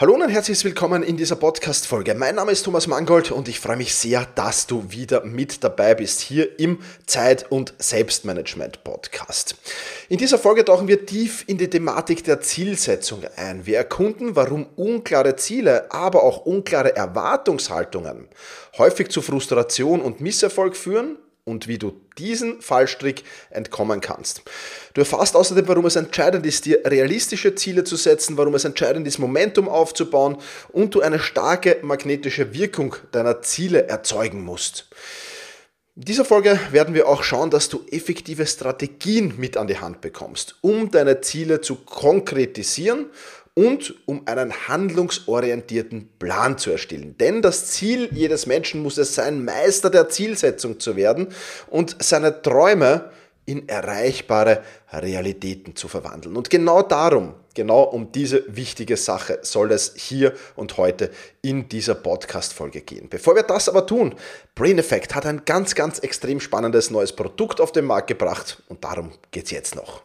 Hallo und herzlich willkommen in dieser Podcast-Folge. Mein Name ist Thomas Mangold und ich freue mich sehr, dass du wieder mit dabei bist hier im Zeit- und Selbstmanagement-Podcast. In dieser Folge tauchen wir tief in die Thematik der Zielsetzung ein. Wir erkunden, warum unklare Ziele, aber auch unklare Erwartungshaltungen häufig zu Frustration und Misserfolg führen und wie du diesen Fallstrick entkommen kannst. Du erfährst außerdem, warum es entscheidend ist, dir realistische Ziele zu setzen, warum es entscheidend ist, Momentum aufzubauen und du eine starke magnetische Wirkung deiner Ziele erzeugen musst. In dieser Folge werden wir auch schauen, dass du effektive Strategien mit an die Hand bekommst, um deine Ziele zu konkretisieren und um einen handlungsorientierten Plan zu erstellen. Denn das Ziel jedes Menschen muss es sein, Meister der Zielsetzung zu werden und seine Träume in erreichbare Realitäten zu verwandeln. Und genau darum, genau um diese wichtige Sache soll es hier und heute in dieser Podcast-Folge gehen. Bevor wir das aber tun, Brain Effect hat ein ganz, ganz extrem spannendes neues Produkt auf den Markt gebracht und darum geht es jetzt noch.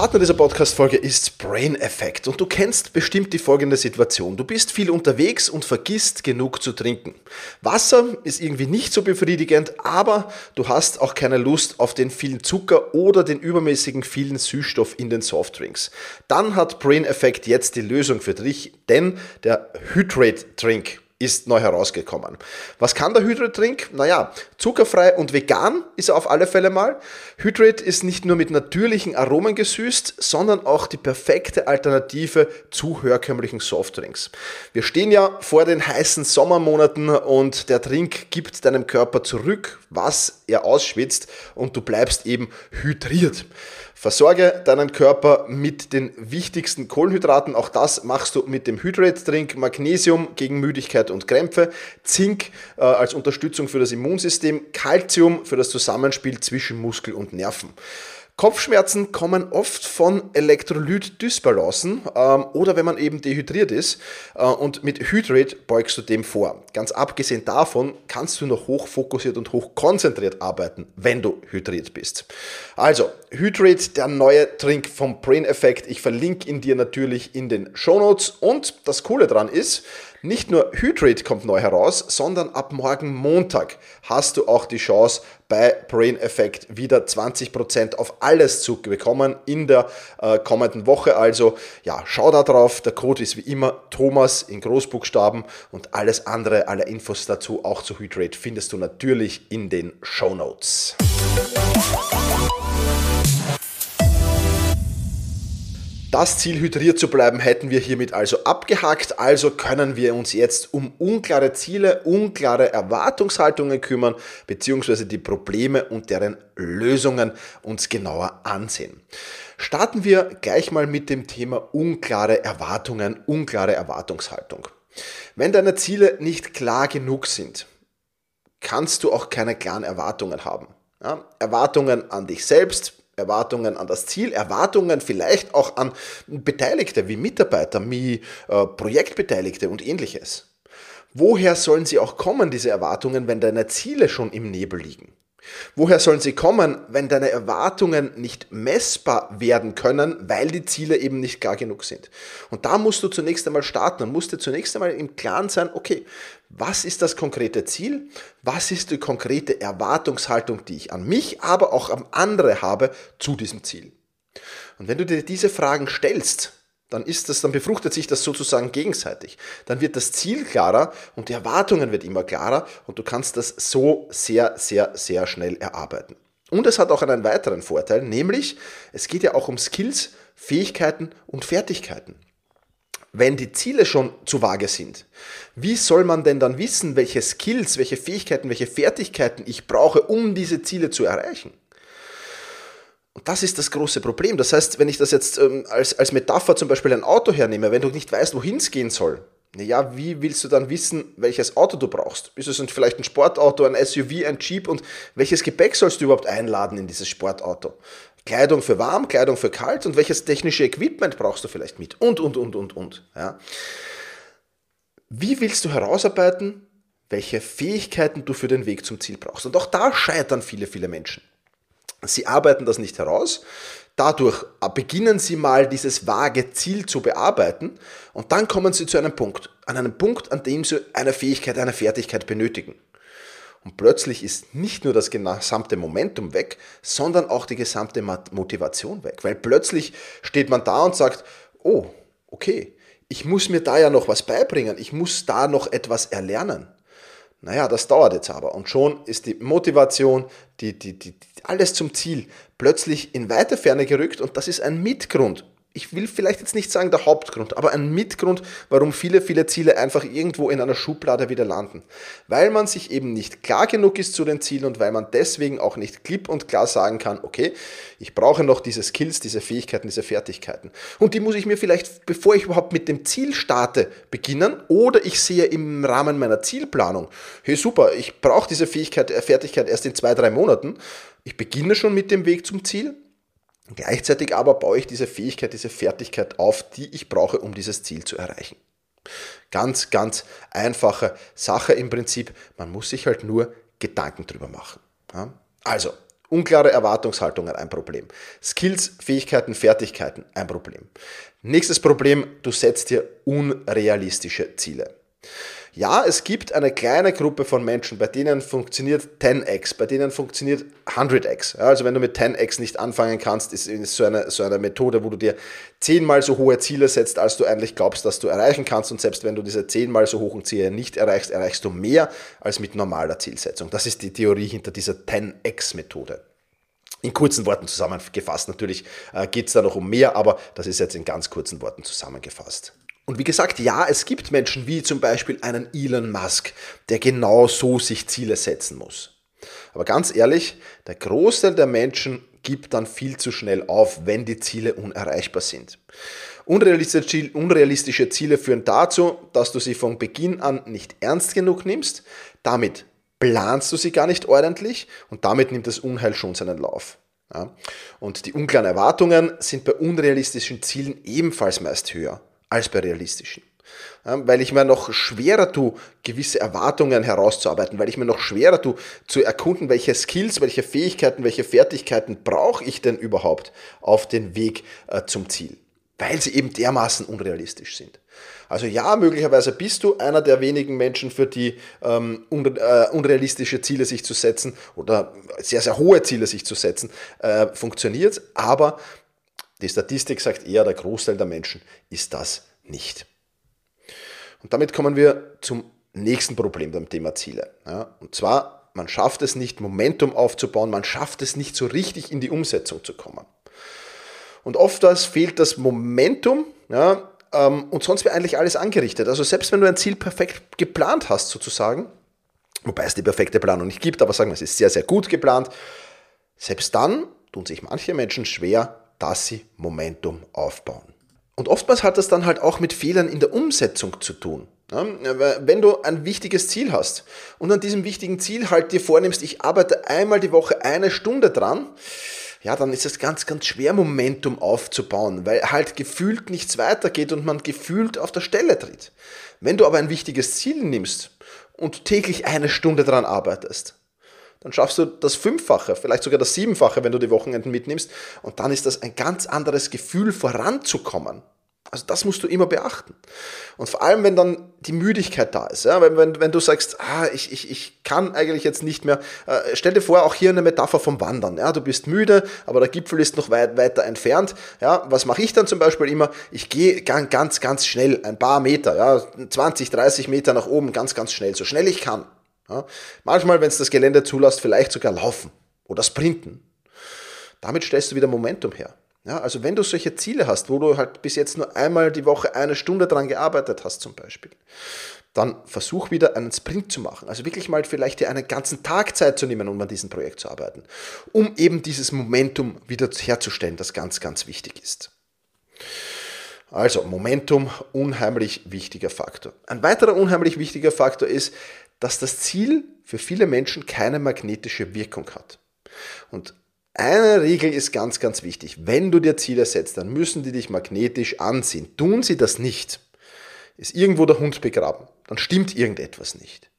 Partner dieser Podcast-Folge ist Brain Effect und du kennst bestimmt die folgende Situation. Du bist viel unterwegs und vergisst genug zu trinken. Wasser ist irgendwie nicht so befriedigend, aber du hast auch keine Lust auf den vielen Zucker oder den übermäßigen vielen Süßstoff in den Softdrinks. Dann hat Brain Effect jetzt die Lösung für dich, denn der Hydrate Drink ist neu herausgekommen. Was kann der Hydrate Drink? Naja, zuckerfrei und vegan ist er auf alle Fälle mal. Hydrate ist nicht nur mit natürlichen Aromen gesüßt, sondern auch die perfekte Alternative zu herkömmlichen Softdrinks. Wir stehen ja vor den heißen Sommermonaten und der Drink gibt deinem Körper zurück, was er ausschwitzt und du bleibst eben hydriert. Versorge deinen Körper mit den wichtigsten Kohlenhydraten. Auch das machst du mit dem Hydrate Drink. Magnesium gegen Müdigkeit und Krämpfe, Zink äh, als Unterstützung für das Immunsystem, Calcium für das Zusammenspiel zwischen Muskel und Nerven. Kopfschmerzen kommen oft von Elektrolyt-Dysbalancen ähm, oder wenn man eben dehydriert ist. Äh, und mit Hydrate beugst du dem vor. Ganz abgesehen davon kannst du noch hochfokussiert und hochkonzentriert arbeiten, wenn du hydriert bist. Also, Hydrate, der neue Trink vom Brain Effect. Ich verlinke ihn dir natürlich in den Show Notes. Und das Coole dran ist, nicht nur Hydrate kommt neu heraus, sondern ab morgen Montag hast du auch die Chance, bei Brain Effect wieder 20% auf alles zu bekommen in der äh, kommenden Woche. Also ja, schau da drauf. Der Code ist wie immer Thomas in Großbuchstaben und alles andere, alle Infos dazu, auch zu Hydrate, findest du natürlich in den Show Notes. Das Ziel, hydriert zu bleiben, hätten wir hiermit also abgehakt. Also können wir uns jetzt um unklare Ziele, unklare Erwartungshaltungen kümmern, beziehungsweise die Probleme und deren Lösungen uns genauer ansehen. Starten wir gleich mal mit dem Thema unklare Erwartungen, unklare Erwartungshaltung. Wenn deine Ziele nicht klar genug sind, kannst du auch keine klaren Erwartungen haben. Ja, Erwartungen an dich selbst, Erwartungen an das Ziel, Erwartungen vielleicht auch an Beteiligte wie Mitarbeiter, wie äh, Projektbeteiligte und ähnliches. Woher sollen sie auch kommen, diese Erwartungen, wenn deine Ziele schon im Nebel liegen? Woher sollen sie kommen, wenn deine Erwartungen nicht messbar werden können, weil die Ziele eben nicht klar genug sind? Und da musst du zunächst einmal starten und musst dir zunächst einmal im Klaren sein, okay, was ist das konkrete Ziel? Was ist die konkrete Erwartungshaltung, die ich an mich, aber auch an andere habe zu diesem Ziel? Und wenn du dir diese Fragen stellst, dann ist das, dann befruchtet sich das sozusagen gegenseitig. Dann wird das Ziel klarer und die Erwartungen wird immer klarer und du kannst das so sehr, sehr, sehr schnell erarbeiten. Und es hat auch einen weiteren Vorteil, nämlich es geht ja auch um Skills, Fähigkeiten und Fertigkeiten. Wenn die Ziele schon zu vage sind, wie soll man denn dann wissen, welche Skills, welche Fähigkeiten, welche Fertigkeiten ich brauche, um diese Ziele zu erreichen? Das ist das große Problem. Das heißt, wenn ich das jetzt ähm, als, als Metapher zum Beispiel ein Auto hernehme, wenn du nicht weißt, wohin es gehen soll, naja, wie willst du dann wissen, welches Auto du brauchst? Ist es vielleicht ein Sportauto, ein SUV, ein Jeep und welches Gepäck sollst du überhaupt einladen in dieses Sportauto? Kleidung für warm, Kleidung für kalt und welches technische Equipment brauchst du vielleicht mit? Und, und, und, und, und. Ja. Wie willst du herausarbeiten, welche Fähigkeiten du für den Weg zum Ziel brauchst? Und auch da scheitern viele, viele Menschen. Sie arbeiten das nicht heraus. Dadurch beginnen Sie mal dieses vage Ziel zu bearbeiten und dann kommen Sie zu einem Punkt, an einem Punkt, an dem Sie eine Fähigkeit, eine Fertigkeit benötigen. Und plötzlich ist nicht nur das gesamte Momentum weg, sondern auch die gesamte Motivation weg. Weil plötzlich steht man da und sagt, oh, okay, ich muss mir da ja noch was beibringen, ich muss da noch etwas erlernen. Naja, das dauert jetzt aber. Und schon ist die Motivation, die, die, die, alles zum Ziel plötzlich in weite Ferne gerückt und das ist ein Mitgrund ich will vielleicht jetzt nicht sagen der Hauptgrund, aber ein Mitgrund, warum viele, viele Ziele einfach irgendwo in einer Schublade wieder landen. Weil man sich eben nicht klar genug ist zu den Zielen und weil man deswegen auch nicht klipp und klar sagen kann, okay, ich brauche noch diese Skills, diese Fähigkeiten, diese Fertigkeiten. Und die muss ich mir vielleicht, bevor ich überhaupt mit dem Ziel starte, beginnen oder ich sehe im Rahmen meiner Zielplanung, hey super, ich brauche diese Fähigkeit, äh, Fertigkeit erst in zwei, drei Monaten. Ich beginne schon mit dem Weg zum Ziel Gleichzeitig aber baue ich diese Fähigkeit, diese Fertigkeit auf, die ich brauche, um dieses Ziel zu erreichen. Ganz, ganz einfache Sache im Prinzip. Man muss sich halt nur Gedanken drüber machen. Also, unklare Erwartungshaltungen ein Problem. Skills, Fähigkeiten, Fertigkeiten ein Problem. Nächstes Problem, du setzt dir unrealistische Ziele. Ja, es gibt eine kleine Gruppe von Menschen, bei denen funktioniert 10x, bei denen funktioniert 100x. also wenn du mit 10x nicht anfangen kannst, ist es so eine, so eine Methode, wo du dir zehnmal so hohe Ziele setzt, als du eigentlich glaubst, dass du erreichen kannst. Und selbst wenn du diese zehnmal so hohen Ziele nicht erreichst, erreichst du mehr als mit normaler Zielsetzung. Das ist die Theorie hinter dieser 10x-Methode. In kurzen Worten zusammengefasst. Natürlich äh, geht es da noch um mehr, aber das ist jetzt in ganz kurzen Worten zusammengefasst. Und wie gesagt, ja, es gibt Menschen wie zum Beispiel einen Elon Musk, der genau so sich Ziele setzen muss. Aber ganz ehrlich, der Großteil der Menschen gibt dann viel zu schnell auf, wenn die Ziele unerreichbar sind. Unrealistische Ziele führen dazu, dass du sie von Beginn an nicht ernst genug nimmst. Damit planst du sie gar nicht ordentlich und damit nimmt das Unheil schon seinen Lauf. Und die unklaren Erwartungen sind bei unrealistischen Zielen ebenfalls meist höher als bei realistischen. weil ich mir noch schwerer tue, gewisse Erwartungen herauszuarbeiten, weil ich mir noch schwerer tue, zu erkunden, welche Skills, welche Fähigkeiten, welche Fertigkeiten brauche ich denn überhaupt auf den Weg äh, zum Ziel, weil sie eben dermaßen unrealistisch sind. Also ja, möglicherweise bist du einer der wenigen Menschen, für die ähm, äh, unrealistische Ziele sich zu setzen oder sehr, sehr hohe Ziele sich zu setzen, äh, funktioniert, aber die Statistik sagt eher, der Großteil der Menschen ist das nicht. Und damit kommen wir zum nächsten Problem beim Thema Ziele. Ja, und zwar, man schafft es nicht, Momentum aufzubauen, man schafft es nicht so richtig in die Umsetzung zu kommen. Und oftmals fehlt das Momentum, ja, ähm, und sonst wäre eigentlich alles angerichtet. Also selbst wenn du ein Ziel perfekt geplant hast, sozusagen, wobei es die perfekte Planung nicht gibt, aber sagen wir, es ist sehr, sehr gut geplant, selbst dann tun sich manche Menschen schwer, dass sie Momentum aufbauen. Und oftmals hat das dann halt auch mit Fehlern in der Umsetzung zu tun. Wenn du ein wichtiges Ziel hast und an diesem wichtigen Ziel halt dir vornimmst, ich arbeite einmal die Woche eine Stunde dran, ja, dann ist es ganz, ganz schwer, Momentum aufzubauen, weil halt gefühlt nichts weitergeht und man gefühlt auf der Stelle tritt. Wenn du aber ein wichtiges Ziel nimmst und täglich eine Stunde dran arbeitest, dann schaffst du das Fünffache, vielleicht sogar das Siebenfache, wenn du die Wochenenden mitnimmst. Und dann ist das ein ganz anderes Gefühl, voranzukommen. Also das musst du immer beachten. Und vor allem, wenn dann die Müdigkeit da ist, ja, wenn, wenn, wenn du sagst, ah, ich, ich, ich kann eigentlich jetzt nicht mehr, äh, stell dir vor, auch hier eine Metapher vom Wandern. Ja, du bist müde, aber der Gipfel ist noch weit weiter entfernt. Ja, was mache ich dann zum Beispiel immer? Ich gehe ganz, ganz schnell, ein paar Meter, ja, 20, 30 Meter nach oben, ganz, ganz schnell, so schnell ich kann. Ja, manchmal, wenn es das Gelände zulässt, vielleicht sogar laufen oder sprinten. Damit stellst du wieder Momentum her. Ja, also wenn du solche Ziele hast, wo du halt bis jetzt nur einmal die Woche eine Stunde dran gearbeitet hast zum Beispiel, dann versuch wieder einen Sprint zu machen. Also wirklich mal vielleicht dir einen ganzen Tag Zeit zu nehmen, um an diesem Projekt zu arbeiten, um eben dieses Momentum wieder herzustellen, das ganz, ganz wichtig ist. Also Momentum, unheimlich wichtiger Faktor. Ein weiterer unheimlich wichtiger Faktor ist, dass das Ziel für viele Menschen keine magnetische Wirkung hat. Und eine Regel ist ganz, ganz wichtig. Wenn du dir Ziele setzt, dann müssen die dich magnetisch anziehen. Tun sie das nicht, ist irgendwo der Hund begraben. Dann stimmt irgendetwas nicht.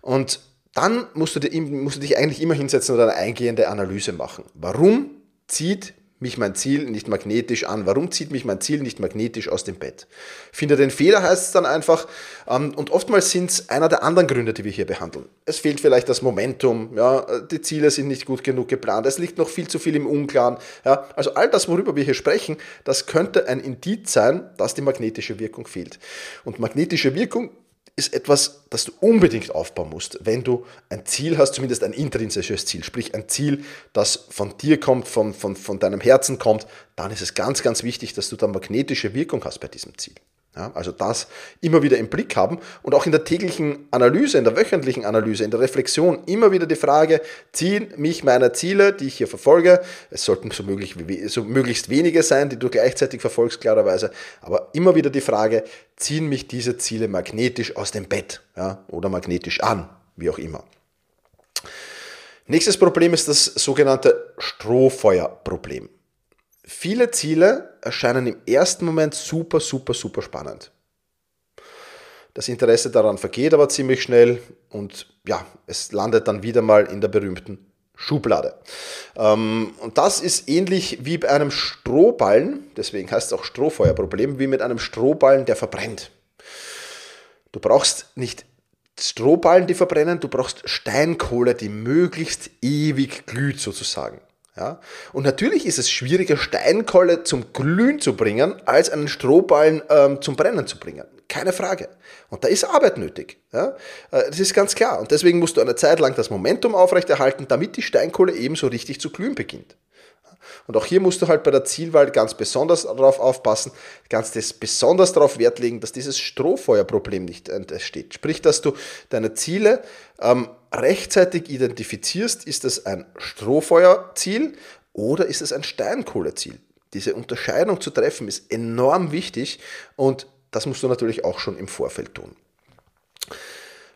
Und dann musst du, dir, musst du dich eigentlich immer hinsetzen und eine eingehende Analyse machen. Warum zieht mich mein Ziel nicht magnetisch an? Warum zieht mich mein Ziel nicht magnetisch aus dem Bett? Finde den Fehler heißt es dann einfach, ähm, und oftmals sind es einer der anderen Gründe, die wir hier behandeln. Es fehlt vielleicht das Momentum, ja, die Ziele sind nicht gut genug geplant, es liegt noch viel zu viel im Unklaren. Ja, also all das, worüber wir hier sprechen, das könnte ein Indiz sein, dass die magnetische Wirkung fehlt. Und magnetische Wirkung ist etwas, das du unbedingt aufbauen musst, wenn du ein Ziel hast, zumindest ein intrinsisches Ziel, sprich ein Ziel, das von dir kommt, von, von, von deinem Herzen kommt, dann ist es ganz, ganz wichtig, dass du da magnetische Wirkung hast bei diesem Ziel. Ja, also das immer wieder im Blick haben und auch in der täglichen Analyse, in der wöchentlichen Analyse, in der Reflexion immer wieder die Frage, ziehen mich meine Ziele, die ich hier verfolge, es sollten so, möglich, so möglichst wenige sein, die du gleichzeitig verfolgst, klarerweise, aber immer wieder die Frage, ziehen mich diese Ziele magnetisch aus dem Bett ja, oder magnetisch an, wie auch immer. Nächstes Problem ist das sogenannte Strohfeuerproblem. Viele Ziele erscheinen im ersten Moment super, super, super spannend. Das Interesse daran vergeht aber ziemlich schnell und ja, es landet dann wieder mal in der berühmten Schublade. Ähm, und das ist ähnlich wie bei einem Strohballen, deswegen heißt es auch Strohfeuerproblem, wie mit einem Strohballen, der verbrennt. Du brauchst nicht Strohballen, die verbrennen, du brauchst Steinkohle, die möglichst ewig glüht sozusagen. Ja? Und natürlich ist es schwieriger, Steinkohle zum Glühen zu bringen, als einen Strohballen ähm, zum Brennen zu bringen. Keine Frage. Und da ist Arbeit nötig. Ja? Äh, das ist ganz klar. Und deswegen musst du eine Zeit lang das Momentum aufrechterhalten, damit die Steinkohle ebenso richtig zu glühen beginnt. Und auch hier musst du halt bei der Zielwahl ganz besonders darauf aufpassen, ganz das besonders darauf Wert legen, dass dieses Strohfeuerproblem nicht entsteht. Sprich, dass du deine Ziele ähm, rechtzeitig identifizierst, ist es ein Strohfeuerziel oder ist es ein Steinkohleziel. Diese Unterscheidung zu treffen ist enorm wichtig und das musst du natürlich auch schon im Vorfeld tun.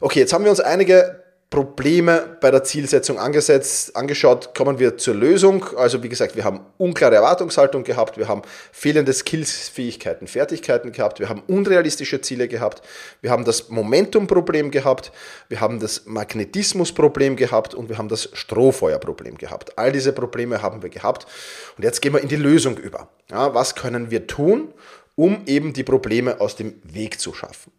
Okay, jetzt haben wir uns einige Probleme bei der Zielsetzung angesetzt, angeschaut, kommen wir zur Lösung. Also wie gesagt, wir haben unklare Erwartungshaltung gehabt, wir haben fehlende Skills, Fähigkeiten, Fertigkeiten gehabt, wir haben unrealistische Ziele gehabt, wir haben das Momentumproblem gehabt, wir haben das Magnetismusproblem gehabt und wir haben das Strohfeuerproblem gehabt. All diese Probleme haben wir gehabt und jetzt gehen wir in die Lösung über. Ja, was können wir tun, um eben die Probleme aus dem Weg zu schaffen?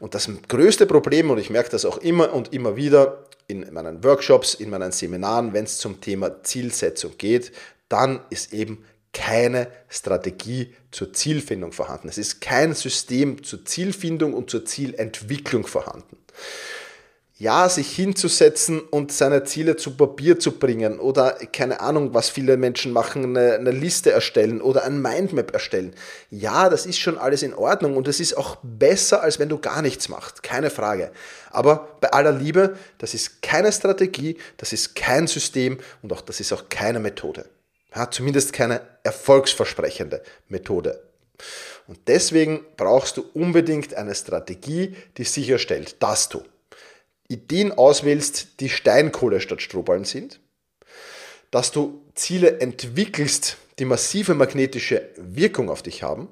Und das größte Problem, und ich merke das auch immer und immer wieder in meinen Workshops, in meinen Seminaren, wenn es zum Thema Zielsetzung geht, dann ist eben keine Strategie zur Zielfindung vorhanden. Es ist kein System zur Zielfindung und zur Zielentwicklung vorhanden ja, sich hinzusetzen und seine Ziele zu Papier zu bringen oder keine Ahnung, was viele Menschen machen, eine, eine, Liste erstellen oder ein Mindmap erstellen. Ja, das ist schon alles in Ordnung und es ist auch besser, als wenn du gar nichts machst, keine Frage. Aber bei aller Liebe, das ist keine Strategie, das ist kein System und auch das ist auch keine Methode. Ja, zumindest keine erfolgsversprechende Methode. Und deswegen brauchst du unbedingt eine Strategie, die sicherstellt, dass du Ideen auswählst, die Steinkohle statt Strohballen sind, dass du Ziele entwickelst, die massive magnetische Wirkung auf dich haben,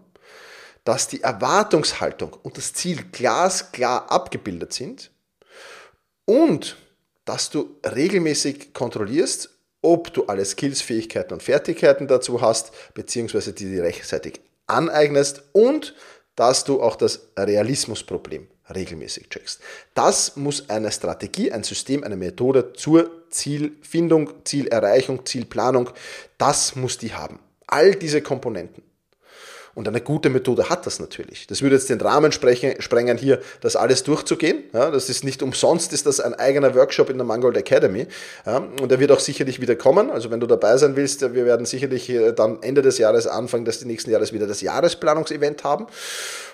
dass die Erwartungshaltung und das Ziel glasklar abgebildet sind und dass du regelmäßig kontrollierst, ob du alle Skills, Fähigkeiten und Fertigkeiten dazu hast, beziehungsweise die dir rechtzeitig aneignest und dass du auch das Realismusproblem regelmäßig checkst. Das muss eine Strategie, ein System, eine Methode zur Zielfindung, Zielerreichung, Zielplanung, das muss die haben. All diese Komponenten. Und eine gute Methode hat das natürlich. Das würde jetzt den Rahmen sprengen, hier das alles durchzugehen. Ja, das ist nicht umsonst, ist das ein eigener Workshop in der Mangold Academy. Ja, und er wird auch sicherlich wieder kommen. Also wenn du dabei sein willst, wir werden sicherlich dann Ende des Jahres, Anfang des nächsten Jahres wieder das Jahresplanungsevent haben.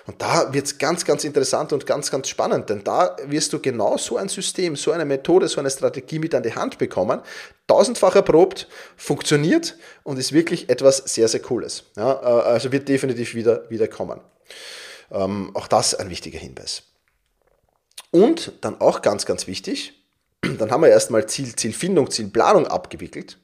Und da wird es ganz, ganz interessant und ganz, ganz spannend, denn da wirst du genau so ein System, so eine Methode, so eine Strategie mit an die Hand bekommen, tausendfach erprobt, funktioniert und ist wirklich etwas sehr, sehr Cooles. Ja, äh, also wird definitiv wieder, wieder kommen. Ähm, auch das ein wichtiger Hinweis. Und dann auch ganz, ganz wichtig, dann haben wir erstmal Ziel, Zielfindung, Zielplanung abgewickelt.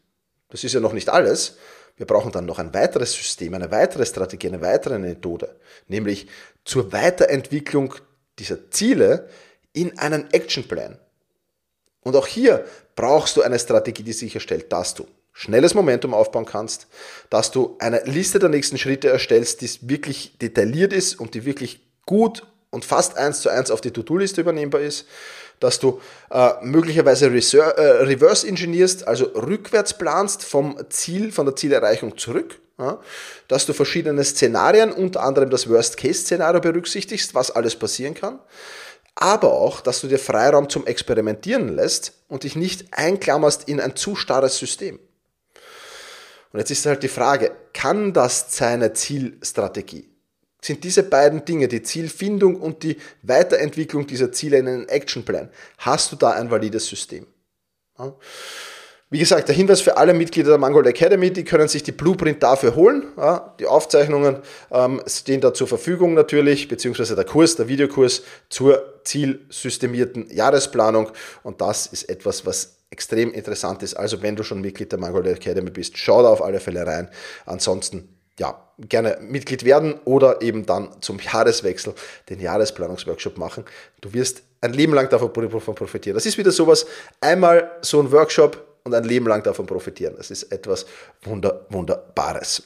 Das ist ja noch nicht alles. Wir brauchen dann noch ein weiteres System, eine weitere Strategie, eine weitere Methode, nämlich zur Weiterentwicklung dieser Ziele in einen Actionplan. Und auch hier brauchst du eine Strategie, die sicherstellt, dass du schnelles Momentum aufbauen kannst, dass du eine Liste der nächsten Schritte erstellst, die wirklich detailliert ist und die wirklich gut und fast eins zu eins auf die To-Do-Liste übernehmbar ist, dass du äh, möglicherweise äh, reverse engineerst, also rückwärts planst vom Ziel, von der Zielerreichung zurück, ja, dass du verschiedene Szenarien, unter anderem das Worst-Case-Szenario berücksichtigst, was alles passieren kann, aber auch, dass du dir Freiraum zum Experimentieren lässt und dich nicht einklammerst in ein zu starres System. Und jetzt ist halt die Frage, kann das seine Zielstrategie? Sind diese beiden Dinge, die Zielfindung und die Weiterentwicklung dieser Ziele in einen Actionplan, hast du da ein valides System? Ja. Wie gesagt, der Hinweis für alle Mitglieder der Mangold Academy, die können sich die Blueprint dafür holen. Ja, die Aufzeichnungen ähm, stehen da zur Verfügung natürlich, beziehungsweise der Kurs, der Videokurs zur zielsystemierten Jahresplanung. Und das ist etwas, was extrem interessant ist. Also wenn du schon Mitglied der Mangold Academy bist, schau da auf alle Fälle rein. Ansonsten ja, gerne Mitglied werden oder eben dann zum Jahreswechsel den Jahresplanungsworkshop machen. Du wirst ein Leben lang davon profitieren. Das ist wieder sowas, einmal so ein Workshop, und ein Leben lang davon profitieren. Das ist etwas Wunder, Wunderbares.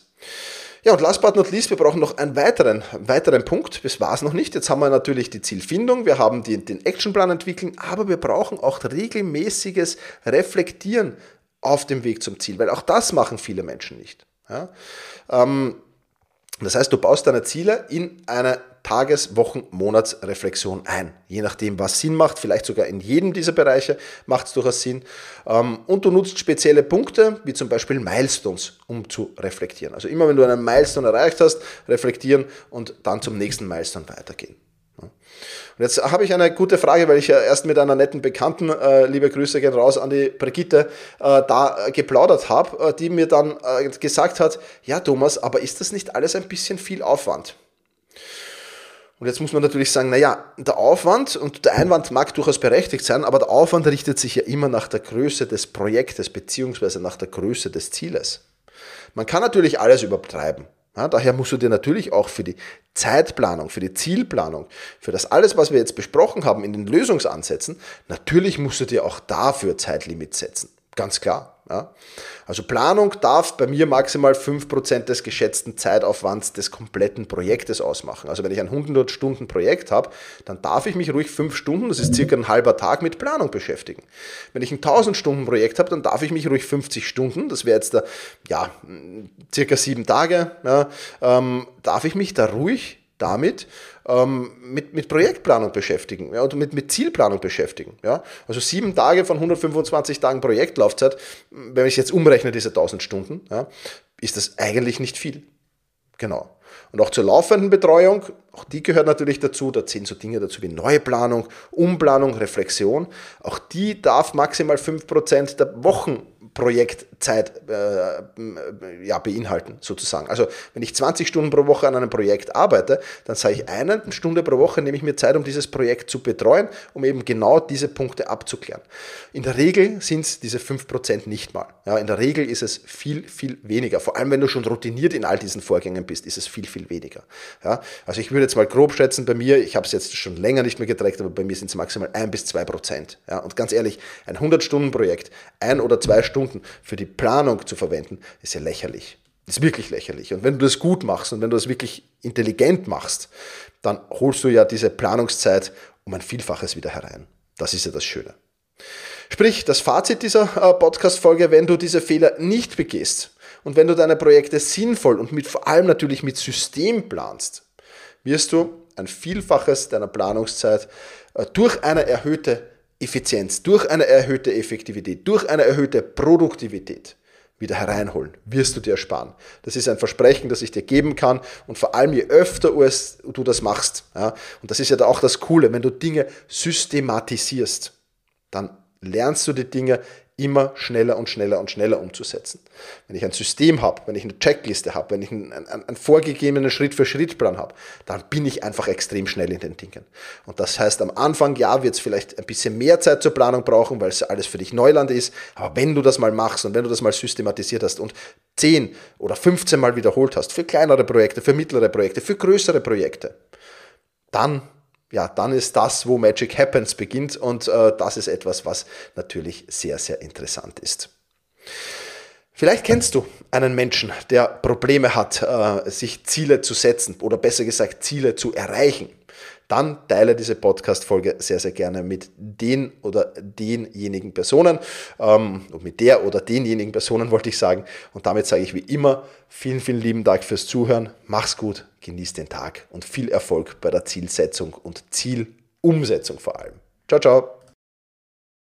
Ja, und last but not least, wir brauchen noch einen weiteren, weiteren Punkt. Das war es noch nicht. Jetzt haben wir natürlich die Zielfindung, wir haben die, den Actionplan entwickeln, aber wir brauchen auch regelmäßiges Reflektieren auf dem Weg zum Ziel, weil auch das machen viele Menschen nicht. Ja? Ähm, das heißt, du baust deine Ziele in eine Tages-, Wochen-, Monatsreflexion ein. Je nachdem, was Sinn macht, vielleicht sogar in jedem dieser Bereiche macht es durchaus Sinn. Ähm, und du nutzt spezielle Punkte, wie zum Beispiel Milestones, um zu reflektieren. Also immer wenn du einen Milestone erreicht hast, reflektieren und dann zum nächsten Milestone weitergehen. Und jetzt habe ich eine gute Frage, weil ich ja erst mit einer netten Bekannten, äh, liebe Grüße gehen raus an die Brigitte, äh, da geplaudert habe, äh, die mir dann äh, gesagt hat, ja Thomas, aber ist das nicht alles ein bisschen viel Aufwand? Und jetzt muss man natürlich sagen, naja, der Aufwand und der Einwand mag durchaus berechtigt sein, aber der Aufwand richtet sich ja immer nach der Größe des Projektes beziehungsweise nach der Größe des Zieles. Man kann natürlich alles übertreiben. Ja, daher musst du dir natürlich auch für die Zeitplanung, für die Zielplanung, für das alles, was wir jetzt besprochen haben in den Lösungsansätzen, natürlich musst du dir auch dafür Zeitlimits setzen. Ganz klar. Ja. Also Planung darf bei mir maximal 5% des geschätzten Zeitaufwands des kompletten Projektes ausmachen. Also wenn ich ein 100 Stunden Projekt habe, dann darf ich mich ruhig 5 Stunden, das ist circa ein halber Tag, mit Planung beschäftigen. Wenn ich ein 1000 Stunden Projekt habe, dann darf ich mich ruhig 50 Stunden, das wäre jetzt der, ja, circa 7 Tage, ja, ähm, darf ich mich da ruhig damit ähm, mit, mit Projektplanung beschäftigen ja, und mit, mit Zielplanung beschäftigen. Ja. Also sieben Tage von 125 Tagen Projektlaufzeit, wenn ich jetzt umrechne, diese 1000 Stunden, ja, ist das eigentlich nicht viel. Genau. Und auch zur laufenden Betreuung, auch die gehört natürlich dazu, da zählen so Dinge dazu wie Neuplanung, Umplanung, Reflexion. Auch die darf maximal 5% der Wochen Projektzeit äh, ja, beinhalten, sozusagen. Also wenn ich 20 Stunden pro Woche an einem Projekt arbeite, dann sage ich eine Stunde pro Woche nehme ich mir Zeit, um dieses Projekt zu betreuen, um eben genau diese Punkte abzuklären. In der Regel sind es diese 5% nicht mal. Ja, in der Regel ist es viel, viel weniger. Vor allem, wenn du schon routiniert in all diesen Vorgängen bist, ist es viel, viel weniger. Ja, also ich würde jetzt mal grob schätzen bei mir, ich habe es jetzt schon länger nicht mehr getrackt, aber bei mir sind es maximal 1 bis 2%. Ja, und ganz ehrlich, ein 100-Stunden-Projekt, ein oder zwei Stunden Stunden für die Planung zu verwenden, ist ja lächerlich. ist wirklich lächerlich. Und wenn du das gut machst und wenn du das wirklich intelligent machst, dann holst du ja diese Planungszeit um ein Vielfaches wieder herein. Das ist ja das Schöne. Sprich, das Fazit dieser äh, Podcast-Folge, wenn du diese Fehler nicht begehst und wenn du deine Projekte sinnvoll und mit, vor allem natürlich mit System planst, wirst du ein Vielfaches deiner Planungszeit äh, durch eine erhöhte Effizienz, durch eine erhöhte Effektivität, durch eine erhöhte Produktivität wieder hereinholen, wirst du dir ersparen. Das ist ein Versprechen, das ich dir geben kann und vor allem je öfter du das machst, ja, und das ist ja auch das Coole, wenn du Dinge systematisierst, dann lernst du die Dinge immer schneller und schneller und schneller umzusetzen. Wenn ich ein System habe, wenn ich eine Checkliste habe, wenn ich einen, einen, einen vorgegebenen Schritt-für-Schritt-Plan habe, dann bin ich einfach extrem schnell in den Dingen. Und das heißt, am Anfang, ja, wird es vielleicht ein bisschen mehr Zeit zur Planung brauchen, weil es alles für dich Neuland ist. Aber wenn du das mal machst und wenn du das mal systematisiert hast und 10 oder 15 Mal wiederholt hast, für kleinere Projekte, für mittlere Projekte, für größere Projekte, dann ja, dann ist das, wo Magic Happens beginnt und äh, das ist etwas, was natürlich sehr, sehr interessant ist. Vielleicht kennst du einen Menschen, der Probleme hat, äh, sich Ziele zu setzen oder besser gesagt Ziele zu erreichen. Dann teile diese Podcast-Folge sehr, sehr gerne mit den oder denjenigen Personen, ähm, mit der oder denjenigen Personen wollte ich sagen. Und damit sage ich wie immer vielen, vielen lieben Dank fürs Zuhören. Mach's gut, genieß den Tag und viel Erfolg bei der Zielsetzung und Zielumsetzung vor allem. Ciao, ciao.